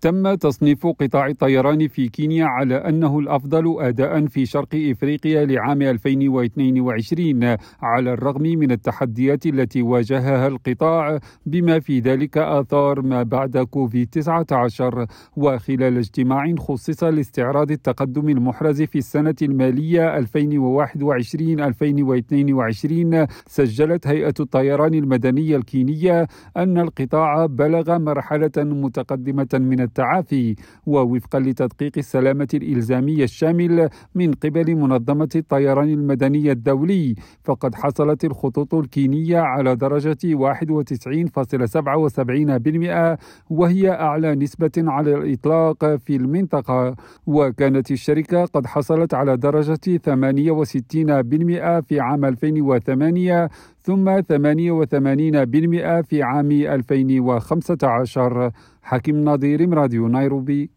تم تصنيف قطاع الطيران في كينيا على أنه الأفضل أداء في شرق إفريقيا لعام 2022 على الرغم من التحديات التي واجهها القطاع بما في ذلك آثار ما بعد كوفيد 19 وخلال اجتماع خصص لاستعراض التقدم المحرز في السنة المالية 2021-2022 سجلت هيئة الطيران المدني الكينية أن القطاع بلغ مرحلة متقدمة من التعافي ووفقا لتدقيق السلامة الإلزامي الشامل من قبل منظمة الطيران المدني الدولي فقد حصلت الخطوط الكينية على درجة 91.77% وهي أعلى نسبة على الإطلاق في المنطقة. وكانت الشركة قد حصلت على درجة 68% في عام 2008 ثم 88% في عام 2015 حكيم نظير راديو نيروبي.